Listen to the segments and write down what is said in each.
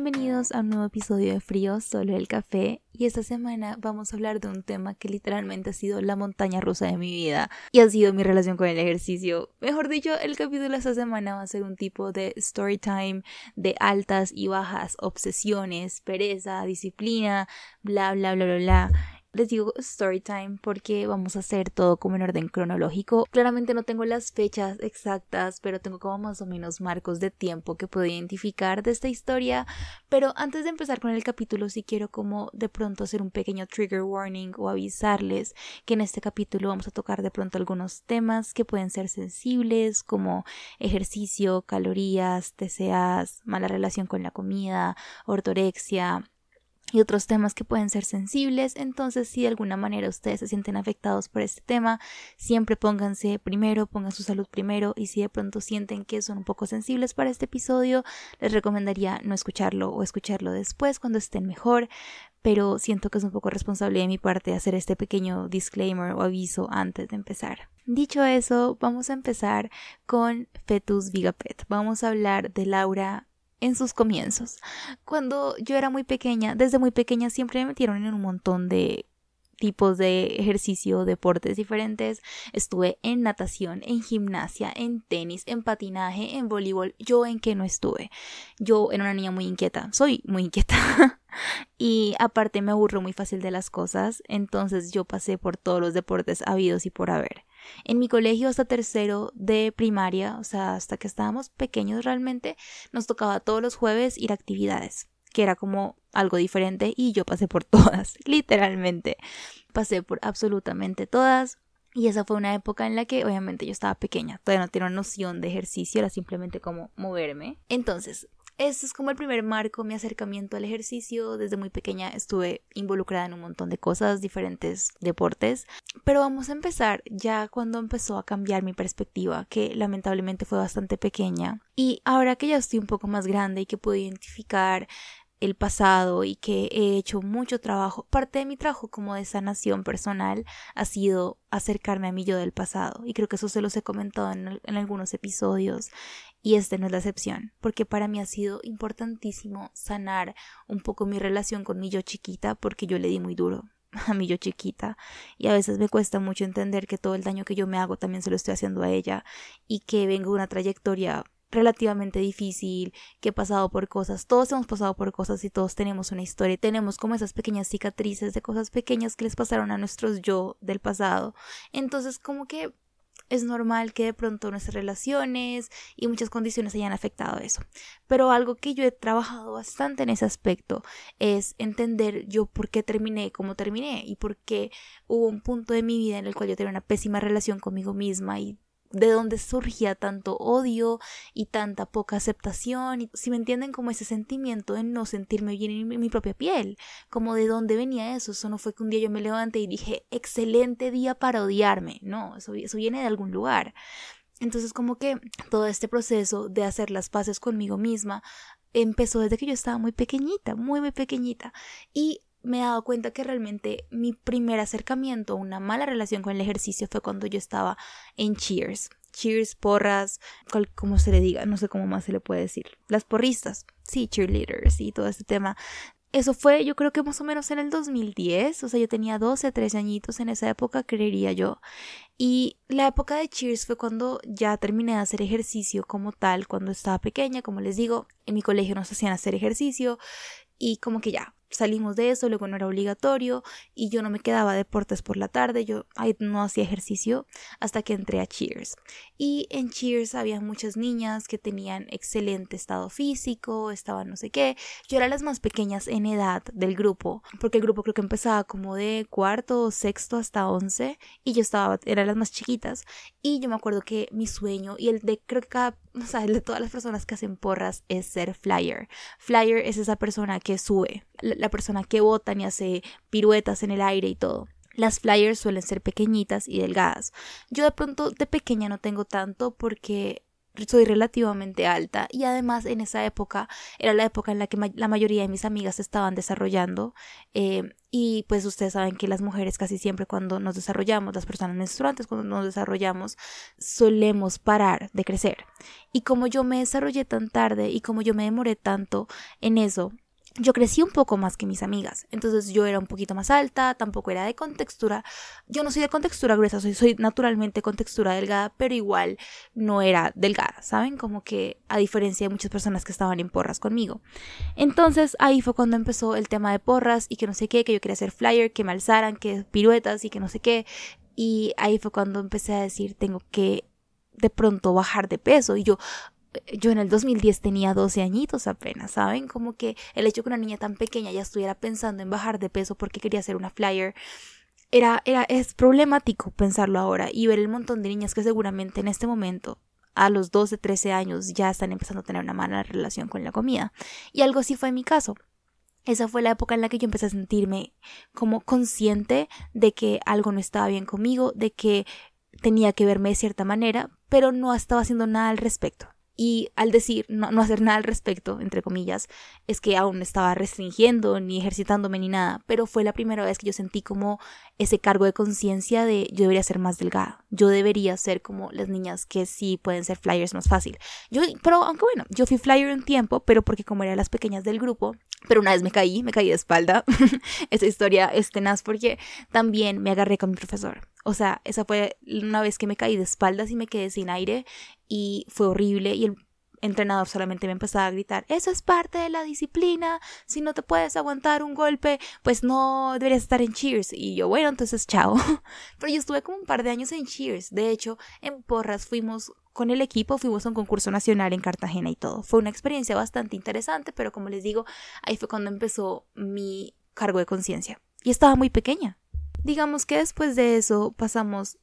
Bienvenidos a un nuevo episodio de Frío, solo el café. Y esta semana vamos a hablar de un tema que literalmente ha sido la montaña rusa de mi vida y ha sido mi relación con el ejercicio. Mejor dicho, el capítulo de esta semana va a ser un tipo de story time de altas y bajas, obsesiones, pereza, disciplina, bla, bla, bla, bla, bla. Les digo story time porque vamos a hacer todo como en orden cronológico. Claramente no tengo las fechas exactas, pero tengo como más o menos marcos de tiempo que puedo identificar de esta historia. Pero antes de empezar con el capítulo, sí quiero como de pronto hacer un pequeño trigger warning o avisarles que en este capítulo vamos a tocar de pronto algunos temas que pueden ser sensibles, como ejercicio, calorías, TCAs, mala relación con la comida, ortorexia, y otros temas que pueden ser sensibles. Entonces, si de alguna manera ustedes se sienten afectados por este tema, siempre pónganse primero, pongan su salud primero y si de pronto sienten que son un poco sensibles para este episodio, les recomendaría no escucharlo o escucharlo después cuando estén mejor. Pero siento que es un poco responsable de mi parte hacer este pequeño disclaimer o aviso antes de empezar. Dicho eso, vamos a empezar con Fetus Vigapet. Vamos a hablar de Laura en sus comienzos. Cuando yo era muy pequeña, desde muy pequeña siempre me metieron en un montón de tipos de ejercicio, deportes diferentes. Estuve en natación, en gimnasia, en tenis, en patinaje, en voleibol. Yo en qué no estuve. Yo era una niña muy inquieta, soy muy inquieta. y aparte me aburro muy fácil de las cosas, entonces yo pasé por todos los deportes habidos y por haber. En mi colegio hasta tercero de primaria, o sea, hasta que estábamos pequeños realmente, nos tocaba todos los jueves ir a actividades, que era como algo diferente y yo pasé por todas, literalmente. Pasé por absolutamente todas. Y esa fue una época en la que obviamente yo estaba pequeña, todavía no tenía noción de ejercicio, era simplemente como moverme. Entonces, este es como el primer marco, mi acercamiento al ejercicio. Desde muy pequeña estuve involucrada en un montón de cosas, diferentes deportes. Pero vamos a empezar ya cuando empezó a cambiar mi perspectiva, que lamentablemente fue bastante pequeña. Y ahora que ya estoy un poco más grande y que puedo identificar el pasado y que he hecho mucho trabajo. Parte de mi trabajo como de sanación personal ha sido acercarme a mí yo del pasado y creo que eso se los he comentado en, en, algunos episodios y este no es la excepción porque para mí ha sido importantísimo sanar un poco mi relación con mi yo chiquita porque yo le di muy duro a mi yo chiquita y a veces me cuesta mucho entender que todo el daño que yo me hago también se lo estoy haciendo a ella y que vengo de una trayectoria relativamente difícil, que he pasado por cosas, todos hemos pasado por cosas y todos tenemos una historia, tenemos como esas pequeñas cicatrices de cosas pequeñas que les pasaron a nuestros yo del pasado. Entonces, como que es normal que de pronto nuestras relaciones y muchas condiciones hayan afectado eso. Pero algo que yo he trabajado bastante en ese aspecto es entender yo por qué terminé como terminé y por qué hubo un punto de mi vida en el cual yo tenía una pésima relación conmigo misma y de dónde surgía tanto odio y tanta poca aceptación, y si me entienden como ese sentimiento de no sentirme bien en mi, propia piel, como de dónde venía eso, eso no fue que un día yo me levanté y dije, excelente día para odiarme, no, eso, eso viene de algún lugar. Entonces como que todo este proceso de hacer las paces conmigo misma empezó desde que yo estaba muy pequeñita, muy muy pequeñita y me he dado cuenta que realmente mi primer acercamiento a una mala relación con el ejercicio fue cuando yo estaba en Cheers. Cheers, porras, como se le diga, no sé cómo más se le puede decir. Las porristas, sí, cheerleaders y todo este tema. Eso fue, yo creo que más o menos en el 2010, o sea, yo tenía 12, 13 añitos en esa época, creería yo. Y la época de Cheers fue cuando ya terminé de hacer ejercicio como tal, cuando estaba pequeña, como les digo, en mi colegio nos hacían hacer ejercicio y como que ya, salimos de eso, luego no era obligatorio y yo no me quedaba deportes por la tarde, yo no hacía ejercicio hasta que entré a Cheers. Y en Cheers había muchas niñas que tenían excelente estado físico, estaban no sé qué. Yo era las más pequeñas en edad del grupo, porque el grupo creo que empezaba como de cuarto o sexto hasta once y yo estaba, era las más chiquitas. Y yo me acuerdo que mi sueño y el de creo que cada o sea, de todas las personas que hacen porras es ser flyer. Flyer es esa persona que sube, la persona que bota y hace piruetas en el aire y todo. Las flyers suelen ser pequeñitas y delgadas. Yo de pronto de pequeña no tengo tanto porque soy relativamente alta y además en esa época era la época en la que la mayoría de mis amigas estaban desarrollando eh, y pues ustedes saben que las mujeres casi siempre cuando nos desarrollamos, las personas menstruantes cuando nos desarrollamos, solemos parar de crecer. Y como yo me desarrollé tan tarde y como yo me demoré tanto en eso, yo crecí un poco más que mis amigas, entonces yo era un poquito más alta, tampoco era de contextura, yo no soy de contextura gruesa, soy, soy naturalmente con textura delgada, pero igual no era delgada, ¿saben? Como que a diferencia de muchas personas que estaban en porras conmigo. Entonces ahí fue cuando empezó el tema de porras y que no sé qué, que yo quería hacer flyer, que me alzaran, que piruetas y que no sé qué, y ahí fue cuando empecé a decir, tengo que de pronto bajar de peso y yo yo en el 2010 tenía 12 añitos apenas, ¿saben? Como que el hecho que una niña tan pequeña ya estuviera pensando en bajar de peso porque quería hacer una flyer era, era, es problemático pensarlo ahora y ver el montón de niñas que seguramente en este momento a los 12, 13 años ya están empezando a tener una mala relación con la comida. Y algo así fue mi caso. Esa fue la época en la que yo empecé a sentirme como consciente de que algo no estaba bien conmigo, de que tenía que verme de cierta manera, pero no estaba haciendo nada al respecto. Y al decir no, hacer nada al respecto, entre comillas, es que aún estaba restringiendo ni ejercitándome ni nada, pero fue la primera vez que yo sentí como ese cargo de conciencia de yo debería ser más delgada, yo debería ser como las niñas que sí pueden ser flyers más fácil. Yo, pero aunque bueno, yo fui flyer un tiempo, pero porque como era las pequeñas del grupo, pero una vez me caí, me caí de espalda. esa historia es tenaz porque también me agarré con mi profesor. O sea, esa fue una vez que me caí de espaldas y me quedé sin aire y fue horrible y el entrenador solamente me empezaba a gritar, eso es parte de la disciplina, si no te puedes aguantar un golpe, pues no deberías estar en Cheers. Y yo, bueno, entonces chao. Pero yo estuve como un par de años en Cheers. De hecho, en Porras fuimos con el equipo, fuimos a un concurso nacional en Cartagena y todo. Fue una experiencia bastante interesante, pero como les digo, ahí fue cuando empezó mi cargo de conciencia. Y estaba muy pequeña. Digamos que después de eso pasamos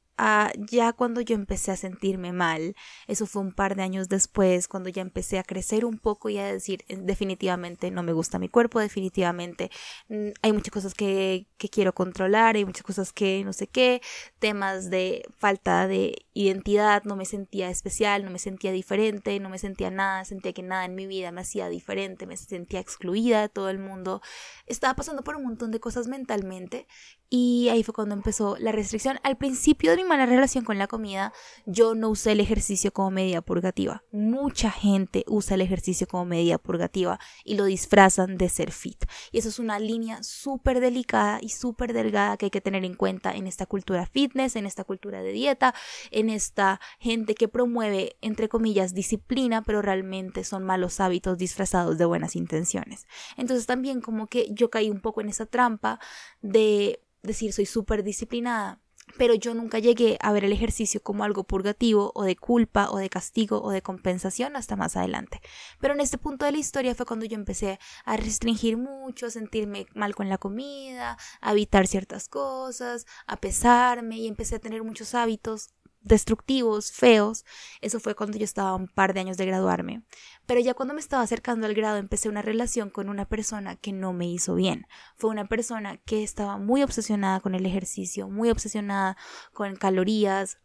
ya cuando yo empecé a sentirme mal, eso fue un par de años después, cuando ya empecé a crecer un poco y a decir, eh, definitivamente no me gusta mi cuerpo, definitivamente mm, hay muchas cosas que, que quiero controlar, hay muchas cosas que no sé qué, temas de falta de identidad, no me sentía especial, no me sentía diferente, no me sentía nada, sentía que nada en mi vida me hacía diferente, me sentía excluida de todo el mundo, estaba pasando por un montón de cosas mentalmente y ahí fue cuando empezó la restricción. Al principio de mi mala relación con la comida, yo no usé el ejercicio como medida purgativa. Mucha gente usa el ejercicio como medida purgativa y lo disfrazan de ser fit. Y eso es una línea súper delicada y súper delgada que hay que tener en cuenta en esta cultura fitness, en esta cultura de dieta, en esta gente que promueve, entre comillas, disciplina, pero realmente son malos hábitos disfrazados de buenas intenciones. Entonces también como que yo caí un poco en esa trampa de decir soy súper disciplinada, pero yo nunca llegué a ver el ejercicio como algo purgativo o de culpa o de castigo o de compensación hasta más adelante. Pero en este punto de la historia fue cuando yo empecé a restringir mucho, a sentirme mal con la comida, a evitar ciertas cosas, a pesarme y empecé a tener muchos hábitos destructivos, feos. Eso fue cuando yo estaba un par de años de graduarme. Pero ya cuando me estaba acercando al grado empecé una relación con una persona que no me hizo bien. Fue una persona que estaba muy obsesionada con el ejercicio, muy obsesionada con calorías,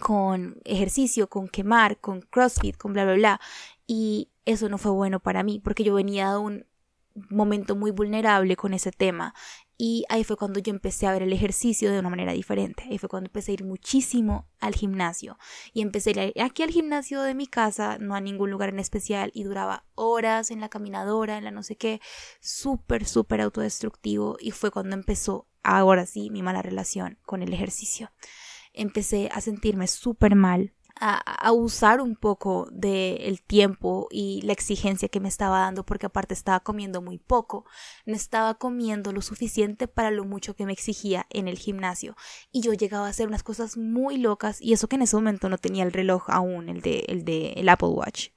con ejercicio, con quemar, con CrossFit, con bla, bla, bla. Y eso no fue bueno para mí porque yo venía de un momento muy vulnerable con ese tema y ahí fue cuando yo empecé a ver el ejercicio de una manera diferente. Ahí fue cuando empecé a ir muchísimo al gimnasio. Y empecé a ir aquí al gimnasio de mi casa, no a ningún lugar en especial. Y duraba horas en la caminadora, en la no sé qué. Súper, súper autodestructivo. Y fue cuando empezó, ahora sí, mi mala relación con el ejercicio. Empecé a sentirme súper mal a, usar un poco del tiempo y la exigencia que me estaba dando porque aparte estaba comiendo muy poco, no estaba comiendo lo suficiente para lo mucho que me exigía en el gimnasio. Y yo llegaba a hacer unas cosas muy locas y eso que en ese momento no tenía el reloj aún, el de el, de, el Apple Watch,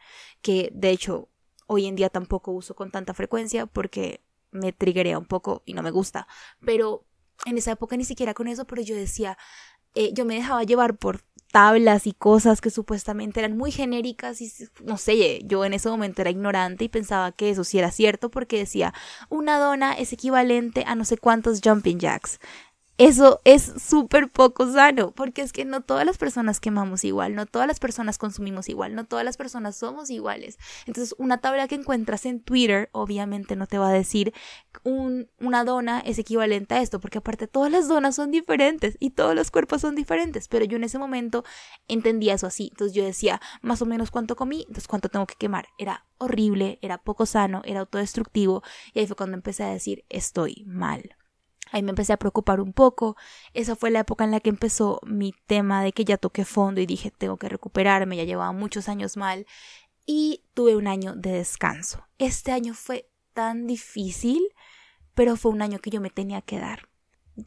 que de hecho hoy en día tampoco uso con tanta frecuencia porque me triggerea un poco y no me gusta, pero en esa época ni siquiera con eso, pero yo decía, eh, yo me dejaba llevar por tablas y cosas que supuestamente eran muy genéricas y no sé, yo en ese momento era ignorante y pensaba que eso sí era cierto porque decía una dona es equivalente a no sé cuántos jumping jacks. Eso es súper poco sano, porque es que no todas las personas quemamos igual, no todas las personas consumimos igual, no todas las personas somos iguales. Entonces, una tabla que encuentras en Twitter, obviamente no te va a decir un, una dona es equivalente a esto, porque aparte todas las donas son diferentes y todos los cuerpos son diferentes, pero yo en ese momento entendía eso así. Entonces yo decía, más o menos cuánto comí, entonces cuánto tengo que quemar. Era horrible, era poco sano, era autodestructivo y ahí fue cuando empecé a decir, estoy mal. Ahí me empecé a preocupar un poco. Esa fue la época en la que empezó mi tema de que ya toqué fondo y dije, tengo que recuperarme, ya llevaba muchos años mal. Y tuve un año de descanso. Este año fue tan difícil, pero fue un año que yo me tenía que dar.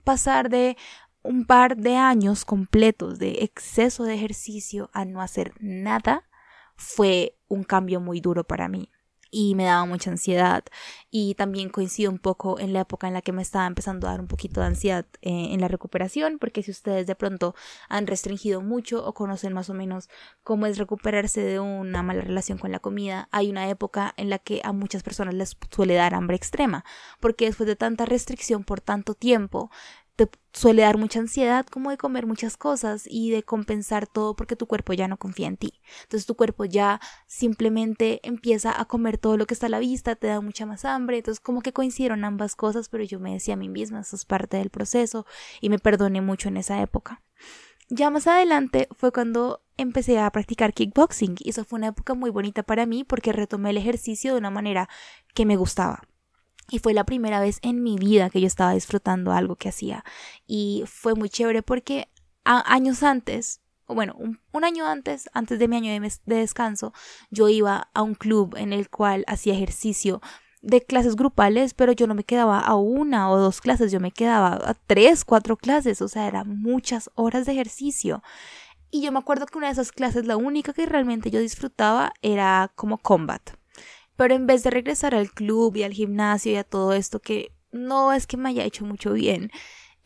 Pasar de un par de años completos de exceso de ejercicio a no hacer nada fue un cambio muy duro para mí y me daba mucha ansiedad. Y también coincido un poco en la época en la que me estaba empezando a dar un poquito de ansiedad eh, en la recuperación porque si ustedes de pronto han restringido mucho o conocen más o menos cómo es recuperarse de una mala relación con la comida hay una época en la que a muchas personas les suele dar hambre extrema porque después de tanta restricción por tanto tiempo te suele dar mucha ansiedad como de comer muchas cosas y de compensar todo porque tu cuerpo ya no confía en ti. Entonces tu cuerpo ya simplemente empieza a comer todo lo que está a la vista, te da mucha más hambre. Entonces como que coincidieron ambas cosas, pero yo me decía a mí misma, eso es parte del proceso y me perdoné mucho en esa época. Ya más adelante fue cuando empecé a practicar kickboxing y eso fue una época muy bonita para mí porque retomé el ejercicio de una manera que me gustaba. Y fue la primera vez en mi vida que yo estaba disfrutando algo que hacía. Y fue muy chévere porque años antes, bueno, un, año antes, antes de mi año de, de descanso, yo iba a un club en el cual hacía ejercicio de clases grupales, pero yo no me quedaba a una o dos clases, yo me quedaba a tres, cuatro clases, o sea, eran muchas horas de ejercicio. Y yo me acuerdo que una de esas clases, la única que realmente yo disfrutaba era como combat. Pero en vez de regresar al club y al gimnasio y a todo esto que no es que me haya hecho mucho bien,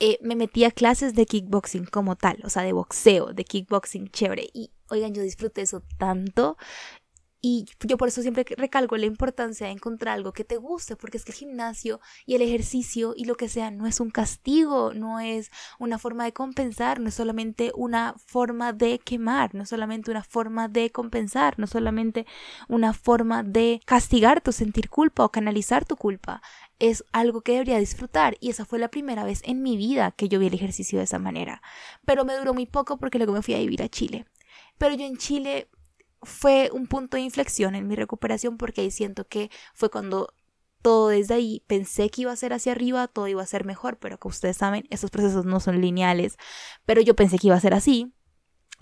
eh, me metí a clases de kickboxing como tal, o sea, de boxeo, de kickboxing chévere. Y oigan, yo disfruté eso tanto. Y yo por eso siempre recalco la importancia de encontrar algo que te guste, porque es que el gimnasio y el ejercicio y lo que sea no es un castigo, no es una forma de compensar, no es solamente una forma de quemar, no es solamente una forma de compensar, no es solamente una forma de castigarte o sentir culpa o canalizar tu culpa. Es algo que debería disfrutar y esa fue la primera vez en mi vida que yo vi el ejercicio de esa manera. Pero me duró muy poco porque luego me fui a vivir a Chile. Pero yo en Chile fue un punto de inflexión en mi recuperación porque ahí siento que fue cuando todo desde ahí pensé que iba a ser hacia arriba, todo iba a ser mejor, pero como ustedes saben, esos procesos no son lineales, pero yo pensé que iba a ser así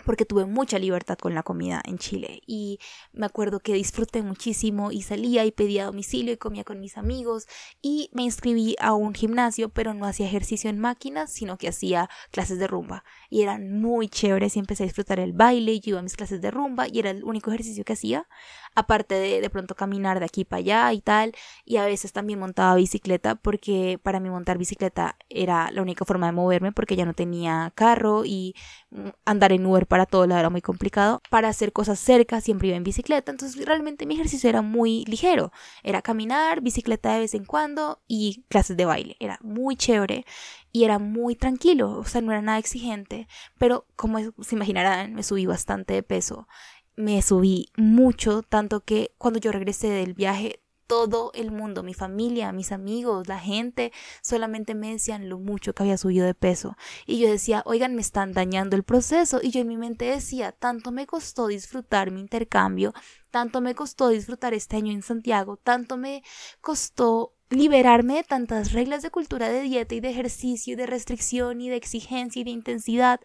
porque tuve mucha libertad con la comida en Chile. Y me acuerdo que disfruté muchísimo y salía y pedía domicilio y comía con mis amigos y me inscribí a un gimnasio pero no hacía ejercicio en máquinas sino que hacía clases de rumba. Y eran muy chéveres y empecé a disfrutar el baile y iba a mis clases de rumba y era el único ejercicio que hacía aparte de de pronto caminar de aquí para allá y tal y a veces también montaba bicicleta porque para mí montar bicicleta era la única forma de moverme porque ya no tenía carro y mm, andar en Uber para todo lado era muy complicado. Para hacer cosas cerca siempre iba en bicicleta, entonces realmente mi ejercicio era muy ligero. Era caminar, bicicleta de vez en cuando y clases de baile. Era muy chévere y era muy tranquilo, o sea, no era nada exigente, pero como se imaginarán, me subí bastante de peso. Me subí mucho, tanto que cuando yo regresé del viaje todo el mundo, mi familia, mis amigos, la gente, solamente me decían lo mucho que había subido de peso. Y yo decía, oigan, me están dañando el proceso. Y yo en mi mente decía, tanto me costó disfrutar mi intercambio, tanto me costó disfrutar este año en Santiago, tanto me costó liberarme de tantas reglas de cultura de dieta y de ejercicio y de restricción y de exigencia y de intensidad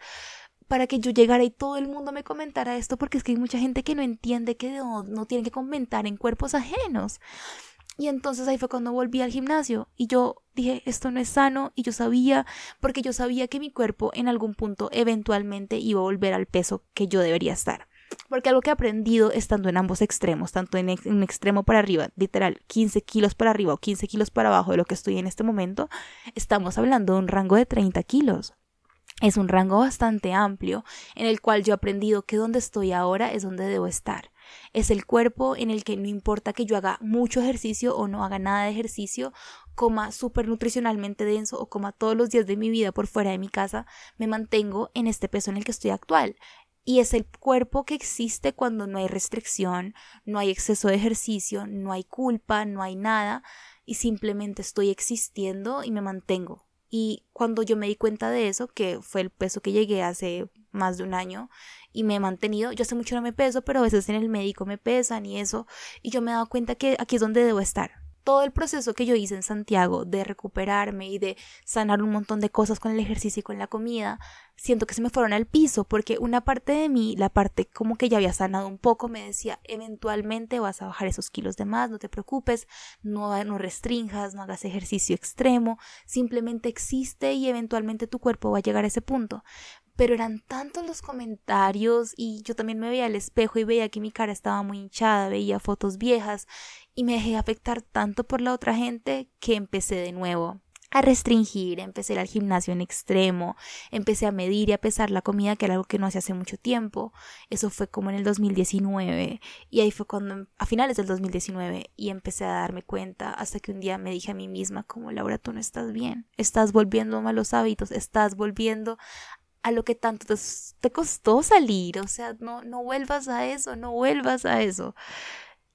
para que yo llegara y todo el mundo me comentara esto, porque es que hay mucha gente que no entiende que no, no tiene que comentar en cuerpos ajenos. Y entonces ahí fue cuando volví al gimnasio y yo dije, esto no es sano y yo sabía, porque yo sabía que mi cuerpo en algún punto eventualmente iba a volver al peso que yo debería estar. Porque algo que he aprendido estando en ambos extremos, tanto en un extremo para arriba, literal 15 kilos para arriba o 15 kilos para abajo de lo que estoy en este momento, estamos hablando de un rango de 30 kilos. Es un rango bastante amplio en el cual yo he aprendido que donde estoy ahora es donde debo estar. Es el cuerpo en el que no importa que yo haga mucho ejercicio o no haga nada de ejercicio, coma súper nutricionalmente denso o coma todos los días de mi vida por fuera de mi casa, me mantengo en este peso en el que estoy actual. Y es el cuerpo que existe cuando no hay restricción, no hay exceso de ejercicio, no hay culpa, no hay nada, y simplemente estoy existiendo y me mantengo. Y cuando yo me di cuenta de eso, que fue el peso que llegué hace más de un año y me he mantenido, yo hace mucho no me peso, pero a veces en el médico me pesan y eso, y yo me he dado cuenta que aquí es donde debo estar todo el proceso que yo hice en Santiago de recuperarme y de sanar un montón de cosas con el ejercicio y con la comida, siento que se me fueron al piso porque una parte de mí, la parte como que ya había sanado un poco, me decía, eventualmente vas a bajar esos kilos de más, no te preocupes, no, no restringas, no hagas ejercicio extremo, simplemente existe y eventualmente tu cuerpo va a llegar a ese punto pero eran tantos los comentarios y yo también me veía al espejo y veía que mi cara estaba muy hinchada, veía fotos viejas y me dejé afectar tanto por la otra gente que empecé de nuevo a restringir, empecé al gimnasio en extremo, empecé a medir y a pesar la comida, que era algo que no hacía hace mucho tiempo. Eso fue como en el 2019 y ahí fue cuando, a finales del 2019, y empecé a darme cuenta hasta que un día me dije a mí misma como Laura, tú no estás bien, estás volviendo a malos hábitos, estás volviendo a lo que tanto te, costó salir, o sea, no, no vuelvas a eso, no vuelvas a eso.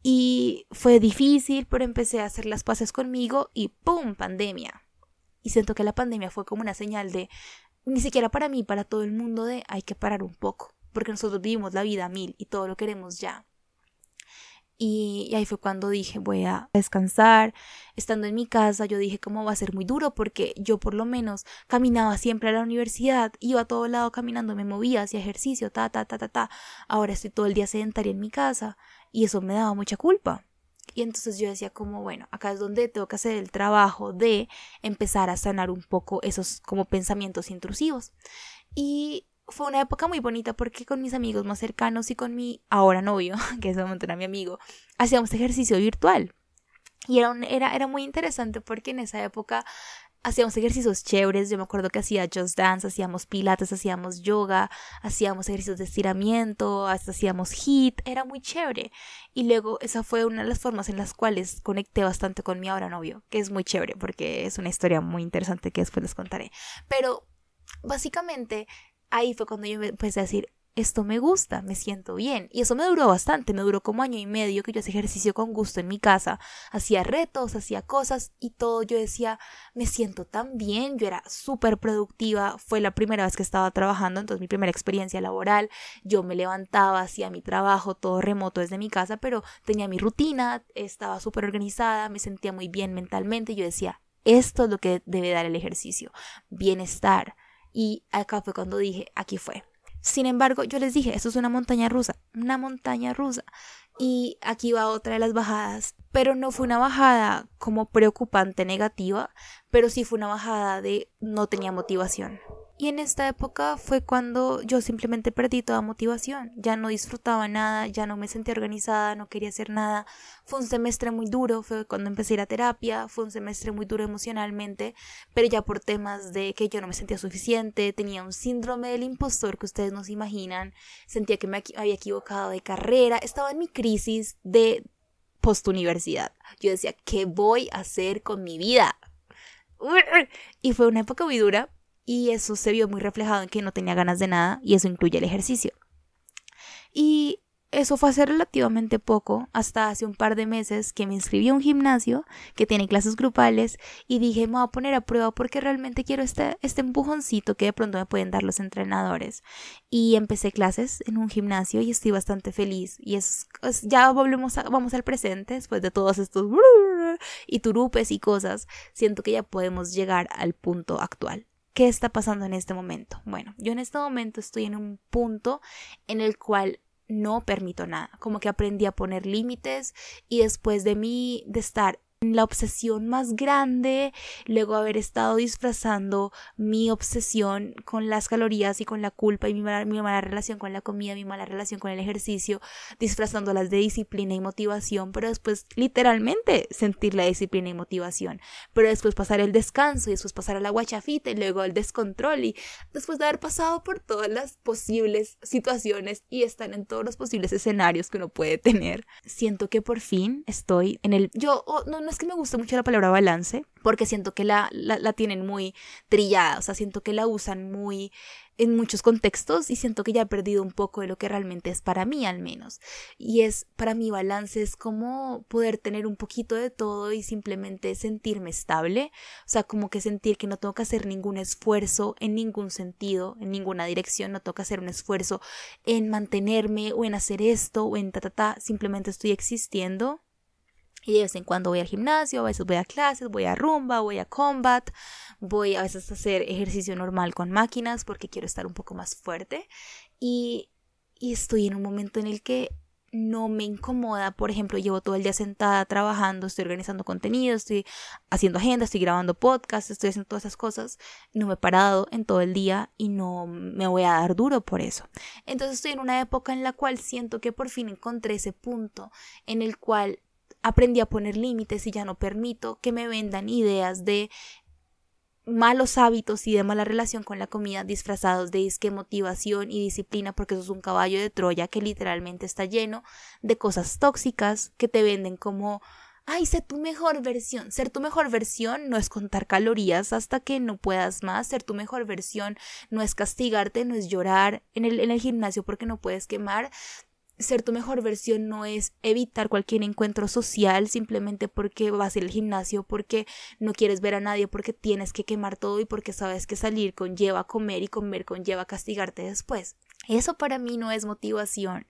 Y fue difícil, pero empecé a hacer las paces conmigo y ¡pum! pandemia. Y siento que la pandemia fue como una señal de, ni siquiera para mí, para todo el mundo, de hay que parar un poco, porque nosotros vivimos la vida a mil y todo lo queremos ya. Y, ahí fue cuando dije, voy a descansar. Estando en mi casa, yo dije, ¿cómo va a ser muy duro? Porque yo por lo menos caminaba siempre a la universidad, iba a todo lado caminando, me movía, hacía ejercicio, ta, ta, ta, ta, ta. Ahora estoy todo el día sedentaria en mi casa y eso me daba mucha culpa. Y entonces yo decía como, bueno, acá es donde tengo que hacer el trabajo de empezar a sanar un poco esos como pensamientos intrusivos. Y fue una época muy bonita porque con mis amigos más cercanos y con mi ahora novio, que es momento era mi amigo, hacíamos ejercicio virtual. Y era, era, era muy interesante porque en esa época hacíamos ejercicios chéveres. Yo me acuerdo que hacía Just Dance, hacíamos pilates, hacíamos yoga, hacíamos ejercicios de estiramiento, hasta hacíamos HIT. Era muy chévere. Y luego esa fue una de las formas en las cuales conecté bastante con mi ahora novio, que es muy chévere porque es una historia muy interesante que después les contaré. Pero básicamente ahí fue cuando yo empecé a decir, esto me gusta, me siento bien. Y eso me duró bastante, me duró como año y medio que yo hacía ejercicio con gusto en mi casa, hacía retos, hacía cosas y todo. Yo decía, me siento tan bien, yo era súper productiva, fue la primera vez que estaba trabajando, entonces mi primera experiencia laboral, yo me levantaba, hacía mi trabajo, todo remoto desde mi casa, pero tenía mi rutina, estaba súper organizada, me sentía muy bien mentalmente, yo decía, esto es lo que debe dar el ejercicio, bienestar y acá fue cuando dije, aquí fue. Sin embargo, yo les dije, esto es una montaña rusa, una montaña rusa. Y aquí va otra de las bajadas. Pero no fue una bajada como preocupante negativa, pero sí fue una bajada de no tenía motivación. Y en esta época fue cuando yo simplemente perdí toda motivación, ya no disfrutaba nada, ya no me sentía organizada, no quería hacer nada. Fue un semestre muy duro, fue cuando empecé a ir terapia, fue un semestre muy duro emocionalmente, pero ya por temas de que yo no me sentía suficiente, tenía un síndrome del impostor que ustedes no se imaginan, sentía que me había equivocado de carrera, estaba en mi crisis de postuniversidad. Yo decía, ¿qué voy a hacer con mi vida? Y fue una época muy dura, y eso se vio muy reflejado en que no tenía ganas de nada y eso incluye el ejercicio. Y eso fue hace relativamente poco, hasta hace un par de meses que me inscribí a un gimnasio que tiene clases grupales y dije me voy a poner a prueba porque realmente quiero este, este empujoncito que de pronto me pueden dar los entrenadores. Y empecé clases en un gimnasio y estoy bastante feliz. Y es, ya volvemos vamos al presente después de todos estos y turupes y cosas. Siento que ya podemos llegar al punto actual. ¿Qué está pasando en este momento? Bueno, yo en este momento estoy en un punto en el cual no permito nada, como que aprendí a poner límites y después de mí de estar la obsesión más grande, luego haber estado disfrazando mi obsesión con las calorías y con la culpa y mi mala, mi mala relación con la comida, mi mala relación con el ejercicio, disfrazándolas de disciplina y motivación, pero después literalmente sentir la disciplina y motivación, pero después pasar el descanso y después pasar a la guachafita y luego el descontrol y después de haber pasado por todas las posibles situaciones y estar en todos los posibles escenarios que uno puede tener, siento que por fin estoy en el... Yo, oh, no, es que me guste mucho la palabra balance, porque siento que la, la, la tienen muy trillada, o sea, siento que la usan muy en muchos contextos y siento que ya he perdido un poco de lo que realmente es para mí al menos. Y es para mí balance es como poder tener un poquito de todo y simplemente sentirme estable, o sea, como que sentir que no tengo que hacer ningún esfuerzo en ningún sentido, en ninguna dirección, no tengo que hacer un esfuerzo en mantenerme o en hacer esto o en ta ta ta, simplemente estoy existiendo y de vez en cuando voy al gimnasio, a veces voy a clases, voy a rumba, voy a combat, voy a veces a hacer ejercicio normal con máquinas porque quiero estar un poco más fuerte. Y, estoy en un momento en el que no me incomoda, por ejemplo, llevo todo el día sentada trabajando, estoy organizando contenido, estoy haciendo agenda, estoy grabando podcast, estoy haciendo todas esas cosas, no me he parado en todo el día y no me voy a dar duro por eso. Entonces estoy en una época en la cual siento que por fin encontré ese punto en el cual aprendí a poner límites y ya no permito que me vendan ideas de malos hábitos y de mala relación con la comida disfrazados de disque motivación y disciplina porque eso es un caballo de Troya que literalmente está lleno de cosas tóxicas que te venden como ay, sé tu mejor versión. Ser tu mejor versión no es contar calorías hasta que no puedas más. Ser tu mejor versión no es castigarte, no es llorar en el, en el gimnasio porque no puedes quemar ser tu mejor versión no es evitar cualquier encuentro social simplemente porque vas al gimnasio, porque no quieres ver a nadie, porque tienes que quemar todo y porque sabes que salir conlleva comer y comer conlleva castigarte después. Eso para mí no es motivación.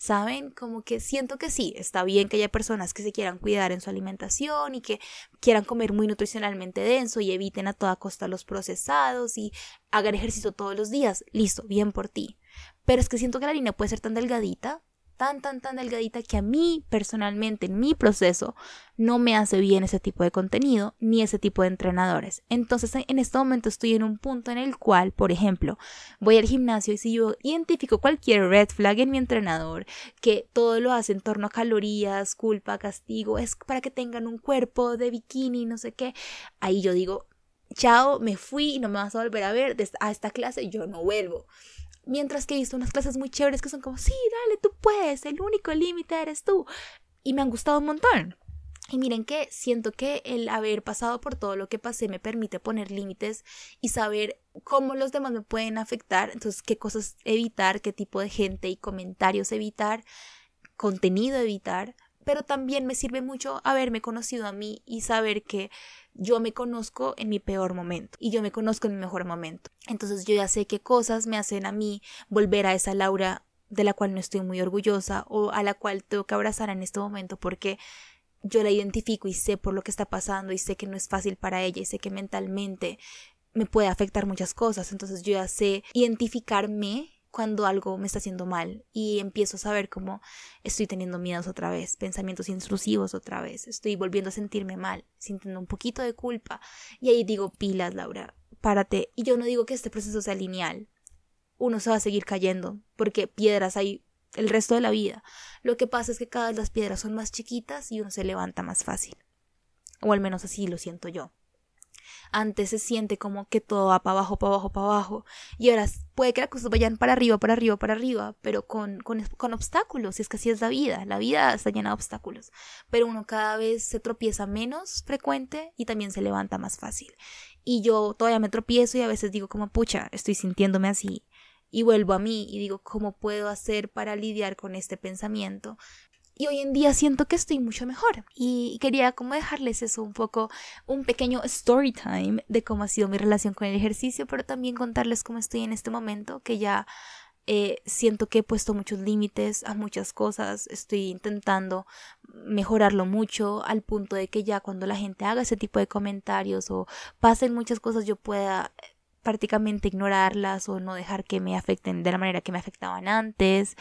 ¿Saben? Como que siento que sí, está bien que haya personas que se quieran cuidar en su alimentación y que quieran comer muy nutricionalmente denso y eviten a toda costa los procesados y hagan ejercicio todos los días. Listo, bien por ti. Pero es que siento que la línea puede ser tan delgadita, tan, tan, tan delgadita que a mí personalmente en mi proceso no me hace bien ese tipo de contenido ni ese tipo de entrenadores. Entonces en este momento estoy en un punto en el cual, por ejemplo, voy al gimnasio y si yo identifico cualquier red flag en mi entrenador, que todo lo hace en torno a calorías, culpa, castigo, es para que tengan un cuerpo de bikini, no sé qué, ahí yo digo, chao, me fui, no me vas a volver a ver a esta clase, yo no vuelvo. Mientras que he visto unas clases muy chéveres que son como, sí, dale, tú puedes, el único límite eres tú. Y me han gustado un montón. Y miren que siento que el haber pasado por todo lo que pasé me permite poner límites y saber cómo los demás me pueden afectar, entonces qué cosas evitar, qué tipo de gente y comentarios evitar, contenido evitar, pero también me sirve mucho haberme conocido a mí y saber que yo me conozco en mi peor momento y yo me conozco en mi mejor momento. Entonces yo ya sé qué cosas me hacen a mí volver a esa Laura de la cual no estoy muy orgullosa o a la cual tengo que abrazar en este momento porque yo la identifico y sé por lo que está pasando y sé que no es fácil para ella y sé que mentalmente me puede afectar muchas cosas. Entonces yo ya sé identificarme cuando algo me está haciendo mal y empiezo a saber cómo estoy teniendo miedos otra vez, pensamientos intrusivos otra vez, estoy volviendo a sentirme mal, sintiendo un poquito de culpa y ahí digo, pilas, Laura, párate. Y yo no digo que este proceso sea lineal, uno se va a seguir cayendo porque piedras hay el resto de la vida. Lo que pasa es que cada vez las piedras son más chiquitas y uno se levanta más fácil. O al menos así lo siento yo. Antes se siente como que todo va para abajo, para abajo, para abajo. Y ahora puede que las cosas vayan para arriba, para arriba, para arriba, pero con, con, con obstáculos. Y es que así es la vida. La vida está llena de obstáculos. Pero uno cada vez se tropieza menos frecuente y también se levanta más fácil. Y yo todavía me tropiezo y a veces digo como, pucha, estoy sintiéndome así y vuelvo a mí y digo cómo puedo hacer para lidiar con este pensamiento y hoy en día siento que estoy mucho mejor. Y quería como dejarles eso un poco, un pequeño story time de cómo ha sido mi relación con el ejercicio, pero también contarles cómo estoy en este momento, que ya eh, siento que he puesto muchos límites a muchas cosas, estoy intentando mejorarlo mucho al punto de que ya cuando la gente haga ese tipo de comentarios o pasen muchas cosas yo pueda prácticamente ignorarlas o no dejar que me afecten de la manera que me afectaban antes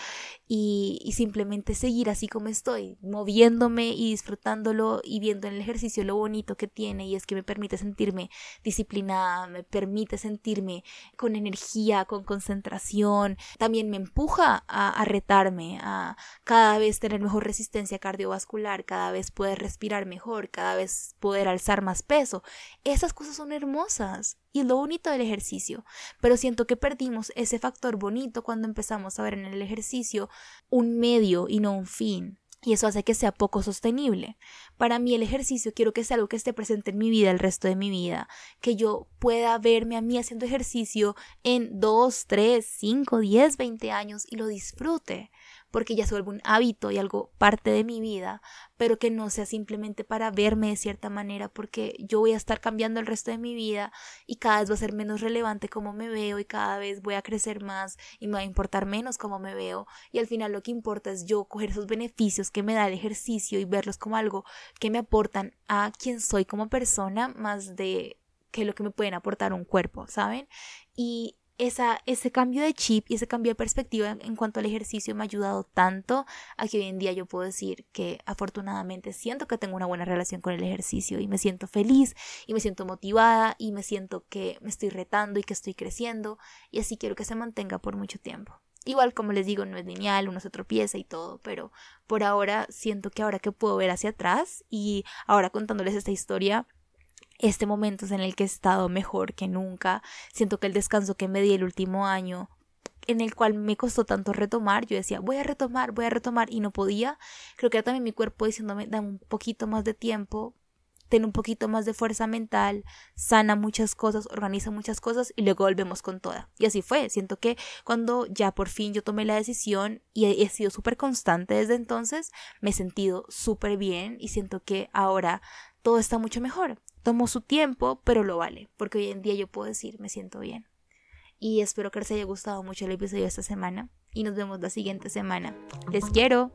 y, y, simplemente seguir así como estoy, moviéndome y disfrutándolo y viendo en el ejercicio lo bonito que tiene y es que me permite sentirme disciplinada, me permite sentirme con energía, con concentración, también me empuja a, a retarme, a cada vez tener mejor resistencia cardiovascular, cada vez poder respirar mejor, cada vez poder alzar más peso. Esas cosas son hermosas y lo bonito del ejercicio, pero siento que perdimos ese factor bonito cuando empezamos a ver en el ejercicio un medio y no un fin. Y eso hace que sea poco sostenible. Para mí el ejercicio quiero que sea algo que esté presente en mi vida el resto de mi vida, que yo pueda verme a mí haciendo ejercicio en 2, 3, 5, 10, 20 años y lo disfrute porque ya se vuelve un hábito y algo parte de mi vida, pero que no sea simplemente para verme de cierta manera, porque yo voy a estar cambiando el resto de mi vida y cada vez va a ser menos relevante cómo me veo y cada vez voy a crecer más y me va a importar menos cómo me veo y al final lo que importa es yo coger esos beneficios que me da el ejercicio y verlos como algo que me aportan a quien soy como persona más de que lo que me pueden aportar un cuerpo, ¿saben? Y esa, ese cambio de chip y ese cambio de perspectiva en, cuanto al ejercicio me ha ayudado tanto a que hoy en día yo puedo decir que afortunadamente siento que tengo una buena relación con el ejercicio y me siento feliz y me siento motivada y me siento que me estoy retando y que estoy creciendo y así quiero que se mantenga por mucho tiempo. Igual como les digo, no es lineal, uno se tropieza y todo, pero por ahora siento que ahora que puedo ver hacia atrás y ahora contándoles esta historia, este momento es en el que he estado mejor que nunca. Siento que el descanso que me di el último año en el cual me costó tanto retomar, yo decía, voy a retomar, voy a retomar y no podía. Creo que era también mi cuerpo diciéndome, dame un poquito más de tiempo, ten un poquito más de fuerza mental, sana muchas cosas, organiza muchas cosas y luego volvemos con toda. Y así fue. Siento que cuando ya por fin yo tomé la decisión y he, sido súper constante desde entonces, me he sentido súper bien y siento que ahora todo está mucho mejor tomó su tiempo, pero lo vale, porque hoy en día yo puedo decir, me siento bien. Y espero que les haya gustado mucho el episodio de esta semana y nos vemos la siguiente semana. Les quiero.